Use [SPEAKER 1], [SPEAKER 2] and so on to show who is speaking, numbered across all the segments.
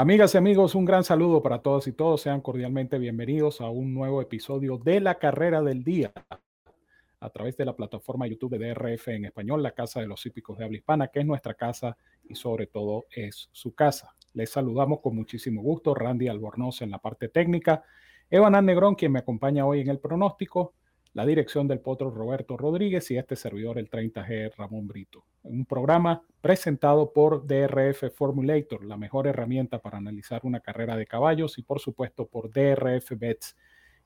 [SPEAKER 1] Amigas y amigos, un gran saludo para todos y todos. Sean cordialmente bienvenidos a un nuevo episodio de La Carrera del Día a través de la plataforma YouTube de DRF en español, la Casa de los Hípicos de Habla Hispana, que es nuestra casa y sobre todo es su casa. Les saludamos con muchísimo gusto, Randy Albornoz en la parte técnica, Evan Negrón, quien me acompaña hoy en el pronóstico, la dirección del potro Roberto Rodríguez y este servidor, el 30G Ramón Brito. Un programa presentado por DRF Formulator, la mejor herramienta para analizar una carrera de caballos y por supuesto por DRF Bets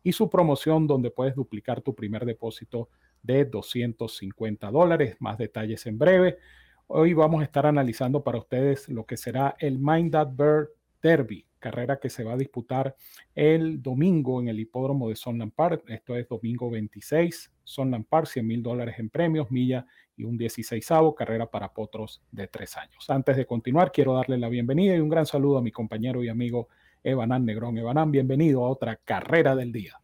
[SPEAKER 1] y su promoción donde puedes duplicar tu primer depósito de 250 dólares. Más detalles en breve. Hoy vamos a estar analizando para ustedes lo que será el Mind That Bird Derby, carrera que se va a disputar el domingo en el hipódromo de Sunland Park. Esto es domingo 26, Sunland Park, 100 mil dólares en premios, milla y un 16 carrera para potros de tres años. Antes de continuar, quiero darle la bienvenida y un gran saludo a mi compañero y amigo Evanán Negrón. Evanán, bienvenido a otra carrera del día.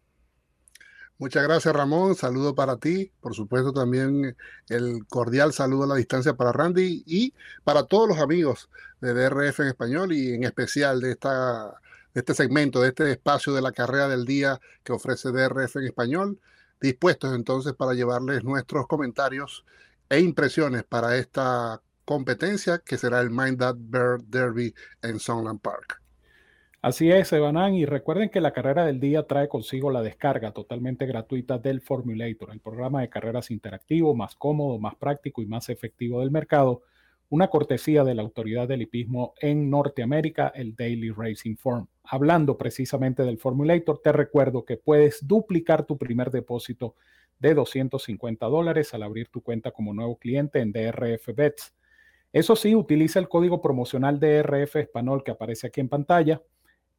[SPEAKER 2] Muchas gracias, Ramón. Saludo para ti. Por supuesto, también el cordial saludo a la distancia para Randy y para todos los amigos de DRF en español y en especial de, esta, de este segmento, de este espacio de la carrera del día que ofrece DRF en español. Dispuestos entonces para llevarles nuestros comentarios e impresiones para esta competencia que será el Mind That Bird Derby en Songland Park.
[SPEAKER 1] Así es, Evanán, y recuerden que la carrera del día trae consigo la descarga totalmente gratuita del Formulator, el programa de carreras interactivo más cómodo, más práctico y más efectivo del mercado, una cortesía de la autoridad del hipismo en Norteamérica, el Daily Racing Form. Hablando precisamente del Formulator, te recuerdo que puedes duplicar tu primer depósito de 250 dólares al abrir tu cuenta como nuevo cliente en DRF Bets. Eso sí, utiliza el código promocional DRF Español que aparece aquí en pantalla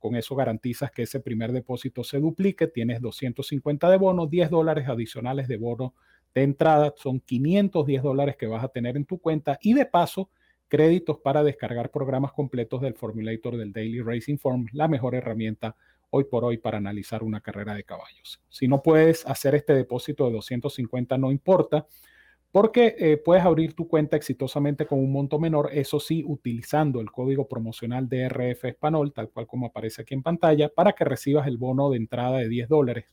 [SPEAKER 1] con eso garantizas que ese primer depósito se duplique, tienes 250 de bono, 10 dólares adicionales de bono de entrada, son 510 dólares que vas a tener en tu cuenta y de paso créditos para descargar programas completos del Formulator del Daily Racing Form, la mejor herramienta hoy por hoy para analizar una carrera de caballos. Si no puedes hacer este depósito de 250, no importa porque eh, puedes abrir tu cuenta exitosamente con un monto menor, eso sí, utilizando el código promocional DRF Español, tal cual como aparece aquí en pantalla, para que recibas el bono de entrada de 10 dólares,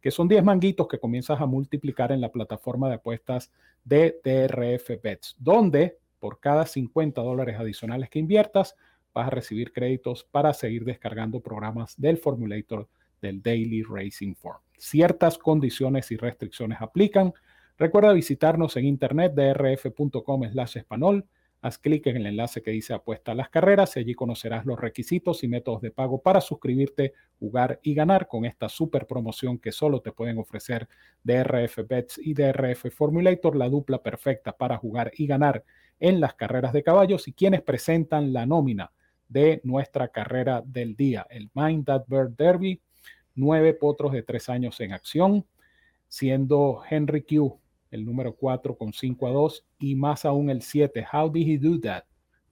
[SPEAKER 1] que son 10 manguitos que comienzas a multiplicar en la plataforma de apuestas de DRF Bets, donde por cada 50 dólares adicionales que inviertas, vas a recibir créditos para seguir descargando programas del Formulator del Daily Racing Form. Ciertas condiciones y restricciones aplican. Recuerda visitarnos en internet drf.com slash español. Haz clic en el enlace que dice apuesta a las carreras y allí conocerás los requisitos y métodos de pago para suscribirte, jugar y ganar con esta super promoción que solo te pueden ofrecer DRF Bets y DRF Formulator, la dupla perfecta para jugar y ganar en las carreras de caballos y quienes presentan la nómina de nuestra carrera del día, el Mind That Bird Derby, nueve potros de tres años en acción, siendo Henry Q el número 4 con 5 a 2 y más aún el 7, How Did He Do That?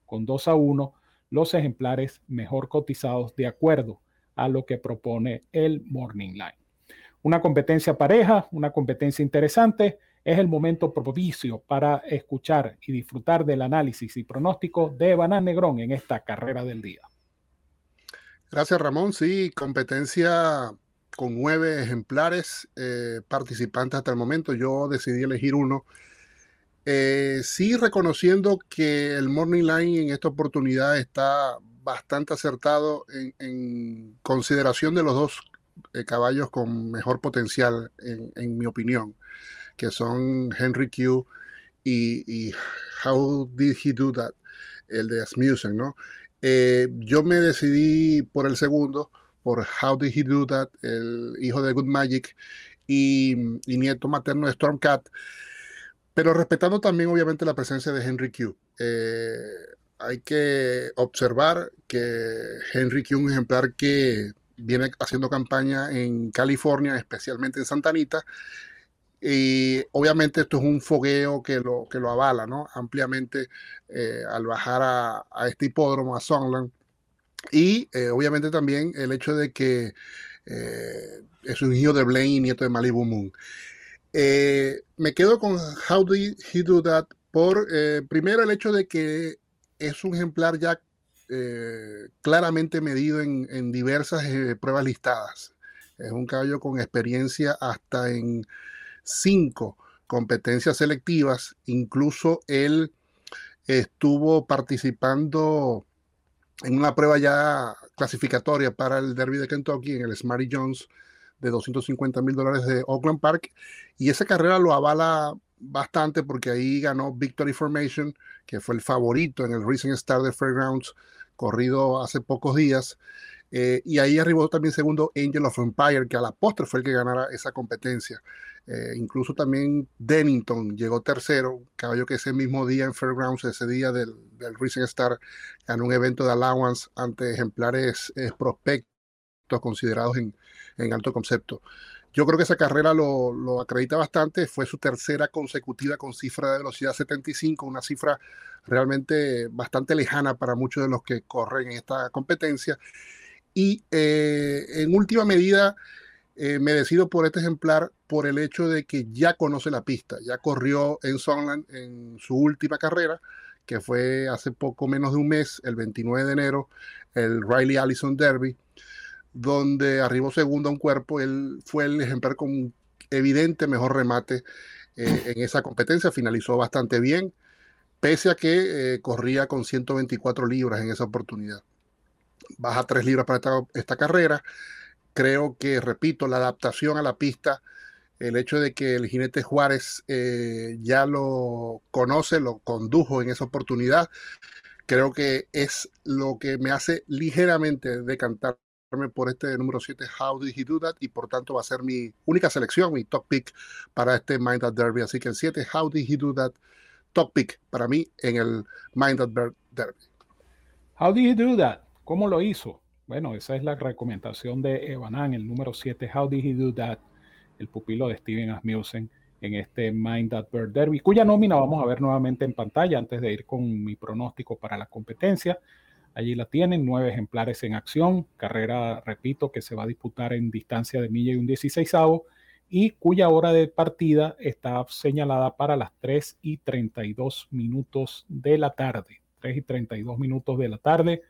[SPEAKER 1] con 2 a 1, los ejemplares mejor cotizados de acuerdo a lo que propone el Morning Line. Una competencia pareja, una competencia interesante, es el momento propicio para escuchar y disfrutar del análisis y pronóstico de Banán Negrón en esta carrera del día.
[SPEAKER 2] Gracias Ramón, sí, competencia con nueve ejemplares eh, participantes hasta el momento. Yo decidí elegir uno. Eh, sí, reconociendo que el Morning Line en esta oportunidad está bastante acertado en, consideración de los dos eh, caballos con mejor potencial, en, mi opinión, que son Henry Q y, How Did He Do That, el de Asmussen, ¿no? yo me decidí por el segundo por How Did He Do That, el hijo de Good Magic y, nieto materno de Stormcat, pero respetando también obviamente la presencia de Henry Q. Eh, hay que observar que Henry Q un ejemplar que viene haciendo campaña en California, especialmente en Santa Anita, y obviamente esto es un fogueo que lo, que lo avala ¿no? ampliamente eh, al bajar a, a, este hipódromo, a Songland y eh, obviamente también el hecho de que eh, es un hijo de Blaine y nieto de Malibu Moon. Eh, me quedo con How Did He Do That por primero el hecho de que es un ejemplar ya claramente medido en, diversas eh, pruebas listadas. Es un caballo con experiencia hasta en cinco competencias selectivas. Incluso él estuvo participando en una prueba ya clasificatoria para el Derby de Kentucky en el Smarty Jones de 250 mil dólares de Oakland Park. Y esa carrera lo avala bastante porque ahí ganó Victory Formation, que fue el favorito en el Racing Star de Fairgrounds, corrido hace pocos días. Eh, y ahí arribó también segundo Angel of Empire, que a la postre fue el que ganara esa competencia. Eh, incluso también Dennington llegó tercero, caballo que ese mismo día en Fairgrounds, ese día del, del Racing Star, ganó un evento de allowance ante ejemplares eh, prospectos considerados en, en alto concepto. Yo creo que esa carrera lo, acredita bastante. Fue su tercera consecutiva con cifra de velocidad 75, una cifra realmente bastante lejana para muchos de los que corren en esta competencia. Y eh, en última medida, eh, me decido por este ejemplar por el hecho de que ya conoce la pista, ya corrió en Sunland en su última carrera, que fue hace poco menos de un mes, el 29 de enero, el Riley Allison Derby donde arribó segundo a un cuerpo. Él fue el ejemplar con evidente mejor remate eh, en esa competencia, finalizó bastante bien, pese a que eh, corría con 124 libras en esa oportunidad. Baja 3 libras para esta, carrera. Creo que, repito, la adaptación a la pista, el hecho de que el jinete Juárez eh, ya lo conoce, lo condujo en esa oportunidad, creo que es lo que me hace ligeramente decantar por este número 7, How Did He Do That, y por tanto va a ser mi única selección, mi top pick para este Mind That Derby. Así que el 7, How Did He Do That, top pick para mí en el Mind That Derby.
[SPEAKER 1] How Did He Do That? ¿Cómo lo hizo? Bueno, esa es la recomendación de Evanan, el número 7, How Did He Do That, el pupilo de Steven Asmussen en este Mind That Bird Derby, cuya nómina vamos a ver nuevamente en pantalla antes de ir con mi pronóstico para la competencia. Allí la tienen, nueve ejemplares en acción, carrera, repito, que se va a disputar en distancia de milla y un 16 y cuya hora de partida está señalada para las 3 y 32 minutos de la tarde. 3 y 32 minutos de la tarde,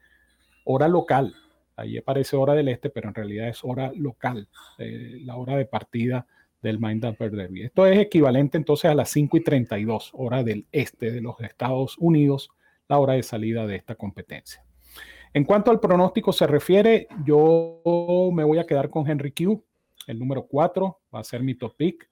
[SPEAKER 1] hora local. Allí aparece hora del este, pero en realidad es hora local, eh, la hora de partida del Mind Upper Derby. Esto es equivalente entonces a las 5 y 32, hora del este de los Estados Unidos, la hora de salida de esta competencia. En cuanto al pronóstico se refiere, yo me voy a quedar con Henry Q, el número 4, va a ser mi top pick.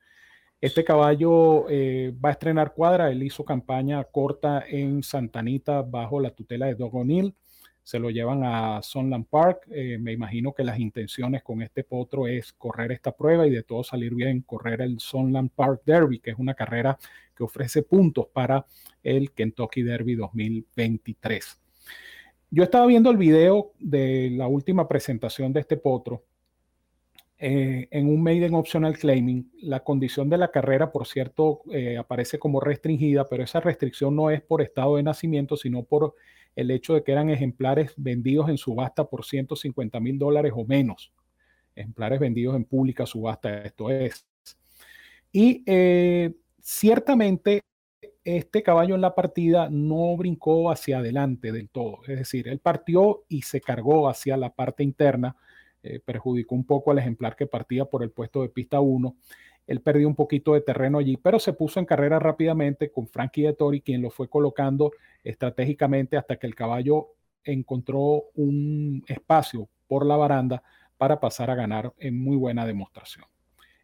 [SPEAKER 1] Este caballo eh, va a estrenar cuadra, él hizo campaña corta en Santanita bajo la tutela de Doug O'Neill. Se lo llevan a Sunland Park. Eh, me imagino que las intenciones con este potro es correr esta prueba y de todo salir bien, correr el Sunland Park Derby, que es una carrera que ofrece puntos para el Kentucky Derby 2023. Yo estaba viendo el video de la última presentación de este potro eh, en un Maiden Optional Claiming. La condición de la carrera, por cierto, eh, aparece como restringida, pero esa restricción no es por estado de nacimiento, sino por el hecho de que eran ejemplares vendidos en subasta por 150 mil dólares o menos. Ejemplares vendidos en pública subasta, esto es. Y eh, ciertamente este caballo en la partida no brincó hacia adelante del todo, es decir, él partió y se cargó hacia la parte interna, eh, perjudicó un poco al ejemplar que partía por el puesto de pista 1. Él perdió un poquito de terreno allí, pero se puso en carrera rápidamente con Frankie de Tori, quien lo fue colocando estratégicamente hasta que el caballo encontró un espacio por la baranda para pasar a ganar en muy buena demostración.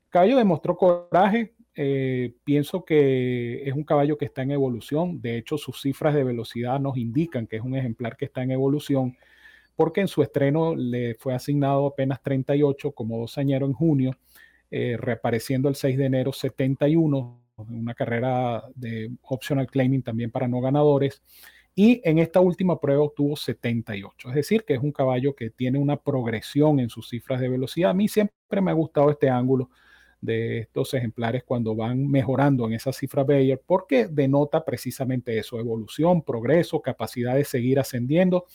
[SPEAKER 1] Caballo demostró coraje, eh, pienso que es un caballo que está en evolución. De hecho, sus cifras de velocidad nos indican que es un ejemplar que está en evolución, porque en su estreno le fue asignado apenas 38 como dosañero en junio, eh, reapareciendo el 6 de enero 71, una carrera de optional claiming también para no ganadores. Y en esta última prueba obtuvo 78. Es decir, que es un caballo que tiene una progresión en sus cifras de velocidad. A mí siempre me ha gustado este ángulo de estos ejemplares cuando van mejorando en esa cifra Bayer, porque denota precisamente eso, evolución, progreso, capacidad de seguir ascendiendo.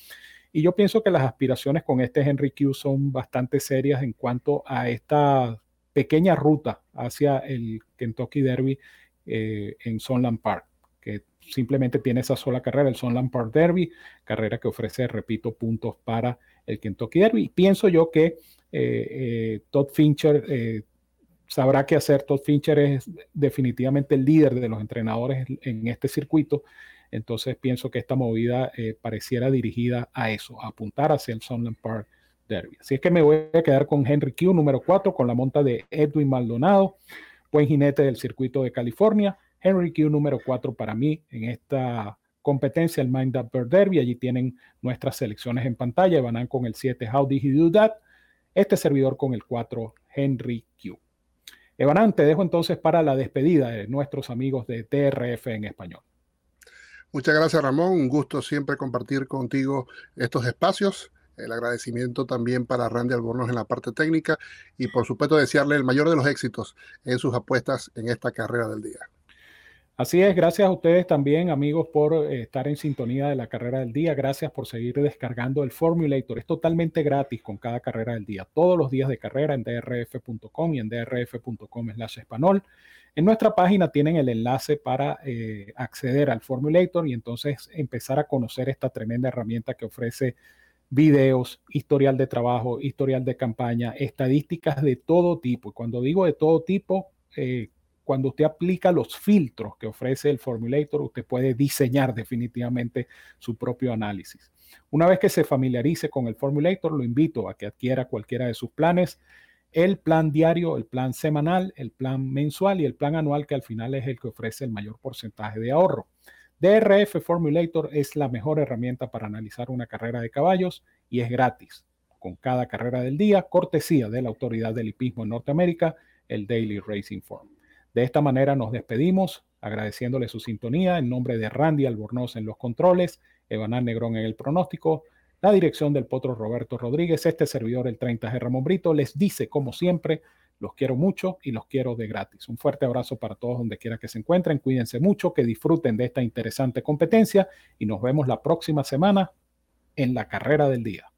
[SPEAKER 1] Y yo pienso que las aspiraciones con este Henry Q son bastante serias en cuanto a esta pequeña ruta hacia el Kentucky Derby eh, en Sunland Park, que simplemente tiene esa sola carrera, el Sunland Park Derby, carrera que ofrece, repito, puntos para el Kentucky Derby. pienso yo que Todd Fincher sabrá qué hacer. Todd Fincher es definitivamente el líder de los entrenadores en este circuito. Entonces pienso que esta movida eh, pareciera dirigida a eso, a apuntar hacia el Sunland Park Derby. Así es que me voy a quedar con Henry Q número 4 con la monta de Edwin Maldonado, buen jinete del circuito de California. Henry Q número 4 para mí en esta competencia, el Mind Up Bird Derby. Allí tienen nuestras selecciones en pantalla. Van con el 7 How Did He Do That. Este servidor con el 4 Henry Q. Evanán, te dejo entonces para la despedida de nuestros amigos de TRF en español.
[SPEAKER 2] Muchas gracias Ramón, un gusto siempre compartir contigo estos espacios. El agradecimiento también para Randy Albornoz en la parte técnica y por supuesto desearle el mayor de los éxitos en sus apuestas en esta carrera del día.
[SPEAKER 1] Así es, gracias a ustedes también, amigos, por eh, estar en sintonía de la carrera del día. Gracias por seguir descargando el Formulator. Es totalmente gratis con cada carrera del día. Todos los días de carrera en drf.com y en drf.com slash español. En nuestra página tienen el enlace para eh, acceder al Formulator y entonces empezar a conocer esta tremenda herramienta que ofrece videos, historial de trabajo, historial de campaña, estadísticas de todo tipo. Y cuando digo de todo tipo, eh, cuando usted aplica los filtros que ofrece el Formulator, usted puede diseñar definitivamente su propio análisis. Una vez que se familiarice con el Formulator, lo invito a que adquiera cualquiera de sus planes, el plan diario, el plan semanal, el plan mensual y el plan anual, que al final es el que ofrece el mayor porcentaje de ahorro. DRF Formulator es la mejor herramienta para analizar una carrera de caballos y es gratis. Con cada carrera del día, cortesía de la autoridad del hipismo en Norteamérica, el Daily Racing Form. De esta manera nos despedimos, agradeciéndole su sintonía en nombre de Randy Albornoz en los controles, Evanán Negrón en el pronóstico, la dirección del potro Roberto Rodríguez, este servidor, el 30G Ramón Brito, les dice, como siempre, los quiero mucho y los quiero de gratis. Un fuerte abrazo para todos donde quiera que se encuentren. Cuídense mucho, que disfruten de esta interesante competencia y nos vemos la próxima semana en la carrera del día.